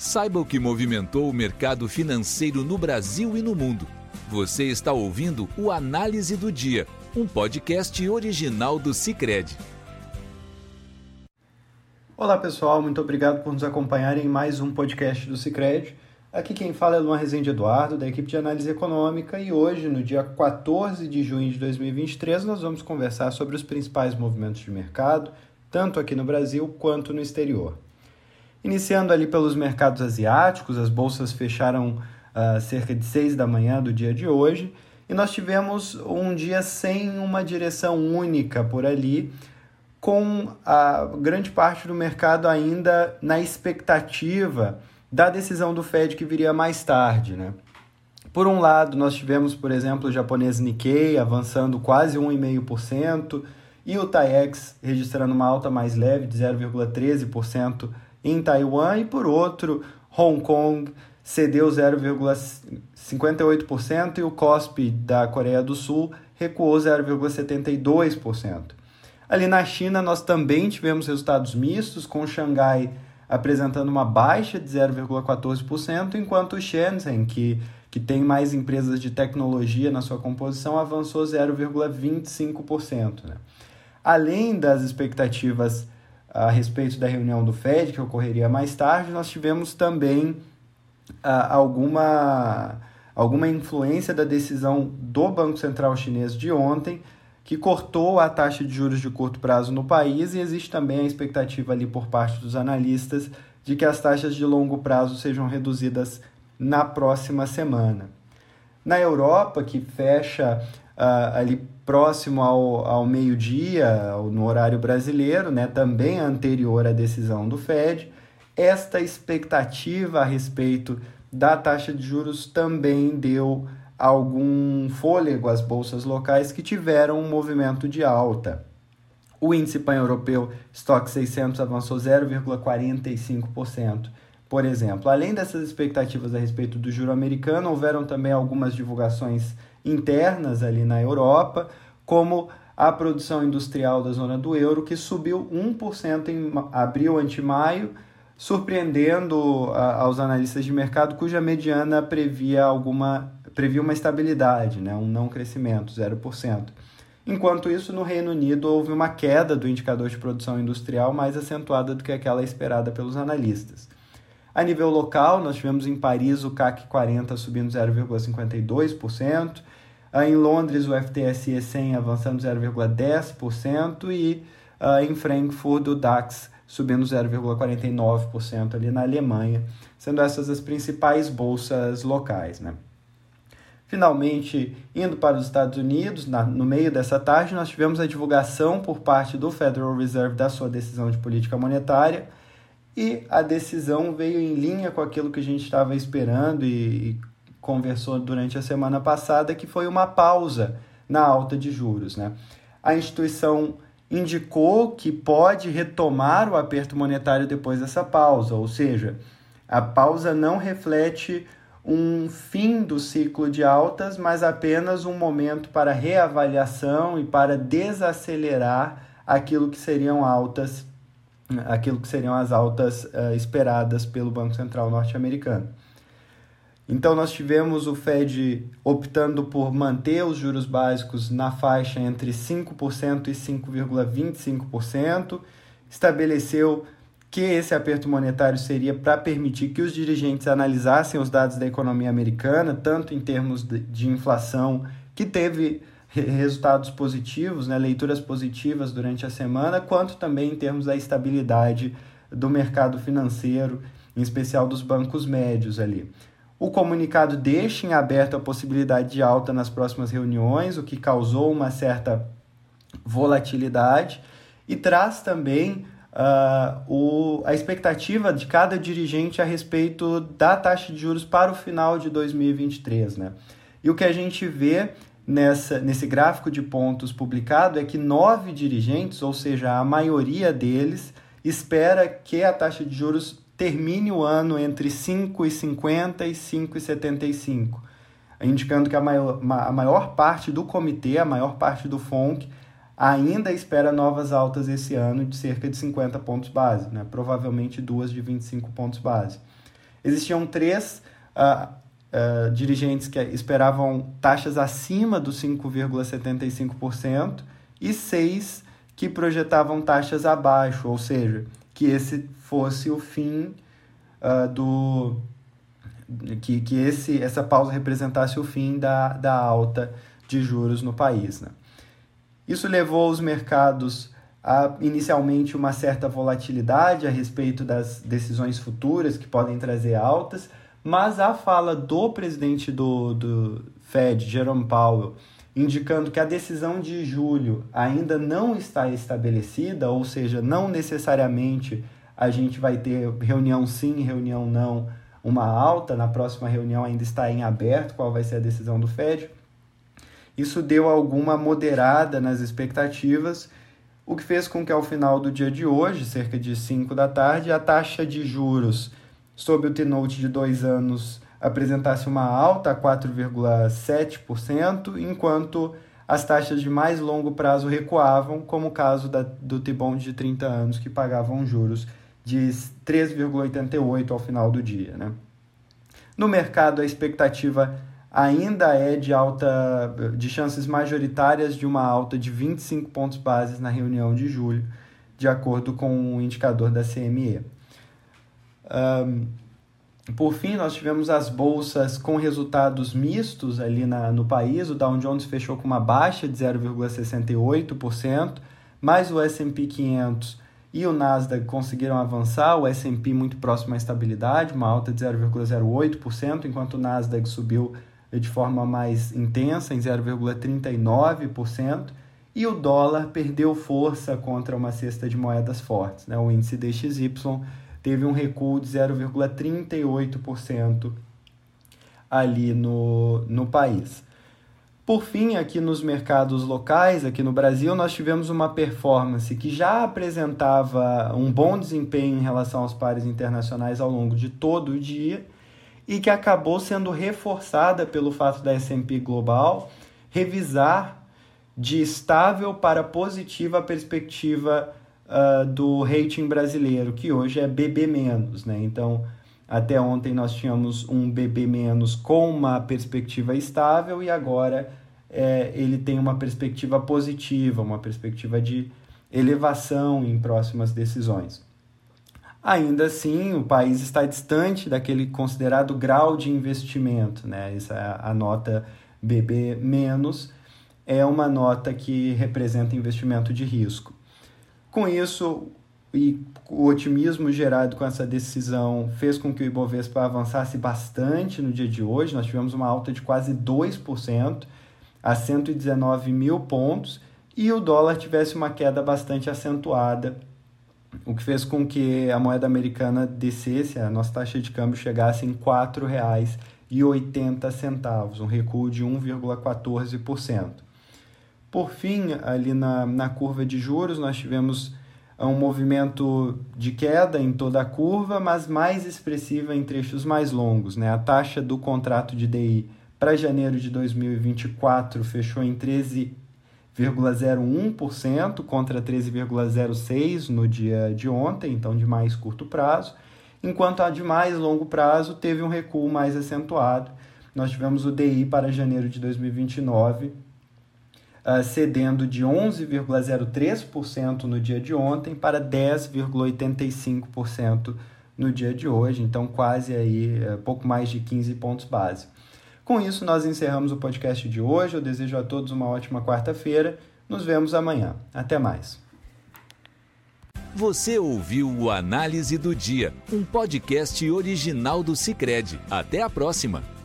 Saiba o que movimentou o mercado financeiro no Brasil e no mundo. Você está ouvindo o Análise do Dia, um podcast original do Cicred. Olá pessoal, muito obrigado por nos acompanharem em mais um podcast do Cicred. Aqui quem fala é Luan Rezende Eduardo, da equipe de análise econômica, e hoje, no dia 14 de junho de 2023, nós vamos conversar sobre os principais movimentos de mercado, tanto aqui no Brasil quanto no exterior. Iniciando ali pelos mercados asiáticos, as bolsas fecharam uh, cerca de 6 da manhã do dia de hoje e nós tivemos um dia sem uma direção única por ali, com a grande parte do mercado ainda na expectativa da decisão do Fed que viria mais tarde, né? Por um lado, nós tivemos, por exemplo, o japonês Nikkei avançando quase 1,5% e o TAIEX registrando uma alta mais leve de 0,13% em Taiwan e por outro, Hong Kong cedeu 0,58% e o COSP da Coreia do Sul recuou 0,72%. Ali na China, nós também tivemos resultados mistos, com Xangai apresentando uma baixa de 0,14%, enquanto o Shenzhen, que, que tem mais empresas de tecnologia na sua composição, avançou 0,25%. Né? Além das expectativas a respeito da reunião do Fed, que ocorreria mais tarde, nós tivemos também ah, alguma, alguma influência da decisão do Banco Central Chinês de ontem, que cortou a taxa de juros de curto prazo no país, e existe também a expectativa ali por parte dos analistas de que as taxas de longo prazo sejam reduzidas na próxima semana. Na Europa, que fecha uh, ali próximo ao, ao meio-dia, no horário brasileiro, né, também anterior à decisão do Fed, esta expectativa a respeito da taxa de juros também deu algum fôlego às bolsas locais que tiveram um movimento de alta. O índice pan-europeu Stock 600 avançou 0,45%. Por exemplo, além dessas expectativas a respeito do juro americano, houveram também algumas divulgações internas ali na Europa, como a produção industrial da zona do euro, que subiu 1% em abril ante maio, surpreendendo a, aos analistas de mercado, cuja mediana previa alguma previa uma estabilidade, né, um não crescimento, 0%. Enquanto isso, no Reino Unido houve uma queda do indicador de produção industrial mais acentuada do que aquela esperada pelos analistas. A nível local, nós tivemos em Paris o CAC 40 subindo 0,52%, em Londres o FTSE 100 avançando 0,10% e uh, em Frankfurt o DAX subindo 0,49% ali na Alemanha, sendo essas as principais bolsas locais. Né? Finalmente, indo para os Estados Unidos, na, no meio dessa tarde, nós tivemos a divulgação por parte do Federal Reserve da sua decisão de política monetária, e a decisão veio em linha com aquilo que a gente estava esperando e, e conversou durante a semana passada, que foi uma pausa na alta de juros. Né? A instituição indicou que pode retomar o aperto monetário depois dessa pausa, ou seja, a pausa não reflete um fim do ciclo de altas, mas apenas um momento para reavaliação e para desacelerar aquilo que seriam altas aquilo que seriam as altas uh, esperadas pelo Banco Central norte-americano. Então, nós tivemos o Fed optando por manter os juros básicos na faixa entre 5% e 5,25%, estabeleceu que esse aperto monetário seria para permitir que os dirigentes analisassem os dados da economia americana, tanto em termos de, de inflação, que teve resultados positivos, né, leituras positivas durante a semana, quanto também em termos da estabilidade do mercado financeiro, em especial dos bancos médios ali. O comunicado deixa em aberto a possibilidade de alta nas próximas reuniões, o que causou uma certa volatilidade, e traz também uh, o, a expectativa de cada dirigente a respeito da taxa de juros para o final de 2023. Né? E o que a gente vê nessa, nesse gráfico de pontos publicado é que nove dirigentes, ou seja, a maioria deles, espera que a taxa de juros termine o ano entre 5,50 e 5,75, indicando que a maior, a maior parte do comitê, a maior parte do FONC, ainda espera novas altas esse ano de cerca de 50 pontos base, né? provavelmente duas de 25 pontos base. existiam três uh, uh, dirigentes que esperavam taxas acima dos 5,75% e seis que projetavam taxas abaixo, ou seja, que esse fosse o fim uh, do. que, que esse, essa pausa representasse o fim da, da alta de juros no país. Né? Isso levou os mercados a inicialmente uma certa volatilidade a respeito das decisões futuras que podem trazer altas, mas a fala do presidente do, do Fed, Jerome Powell, indicando que a decisão de julho ainda não está estabelecida, ou seja, não necessariamente a gente vai ter reunião sim, reunião não, uma alta, na próxima reunião ainda está em aberto qual vai ser a decisão do Fed. Isso deu alguma moderada nas expectativas o que fez com que ao final do dia de hoje, cerca de 5 da tarde, a taxa de juros sob o T-Note de dois anos apresentasse uma alta a 4,7%, enquanto as taxas de mais longo prazo recuavam, como o caso da, do T-Bond de 30 anos, que pagavam juros de 3,88% ao final do dia. Né? No mercado, a expectativa ainda é de alta de chances majoritárias de uma alta de 25 pontos bases na reunião de julho, de acordo com o indicador da CME. Um, por fim, nós tivemos as bolsas com resultados mistos ali na, no país. O Dow Jones fechou com uma baixa de 0,68%, mas o S&P 500 e o Nasdaq conseguiram avançar, o S&P muito próximo à estabilidade, uma alta de 0,08%, enquanto o Nasdaq subiu de forma mais intensa, em 0,39%, e o dólar perdeu força contra uma cesta de moedas fortes. Né? O índice DXY teve um recuo de 0,38% ali no, no país. Por fim, aqui nos mercados locais, aqui no Brasil, nós tivemos uma performance que já apresentava um bom desempenho em relação aos pares internacionais ao longo de todo o dia e que acabou sendo reforçada pelo fato da S&P Global revisar de estável para positiva a perspectiva uh, do rating brasileiro, que hoje é BB-. Né? Então, até ontem nós tínhamos um BB- com uma perspectiva estável e agora é, ele tem uma perspectiva positiva, uma perspectiva de elevação em próximas decisões. Ainda assim, o país está distante daquele considerado grau de investimento, né? Essa é a nota BB menos é uma nota que representa investimento de risco. Com isso, e o otimismo gerado com essa decisão fez com que o Ibovespa avançasse bastante no dia de hoje. Nós tivemos uma alta de quase 2% a 119 mil pontos e o dólar tivesse uma queda bastante acentuada o que fez com que a moeda americana descesse, a nossa taxa de câmbio chegasse em R$ 4,80, um recuo de 1,14%. Por fim, ali na, na curva de juros, nós tivemos um movimento de queda em toda a curva, mas mais expressiva em trechos mais longos. Né? A taxa do contrato de DI para janeiro de 2024 fechou em 13 13,01% contra 13,06% no dia de ontem, então de mais curto prazo, enquanto a de mais longo prazo teve um recuo mais acentuado. Nós tivemos o DI para janeiro de 2029 uh, cedendo de 11,03% no dia de ontem para 10,85% no dia de hoje, então quase aí uh, pouco mais de 15 pontos base. Com isso, nós encerramos o podcast de hoje. Eu desejo a todos uma ótima quarta-feira. Nos vemos amanhã. Até mais. Você ouviu o Análise do Dia, um podcast original do Cicred. Até a próxima.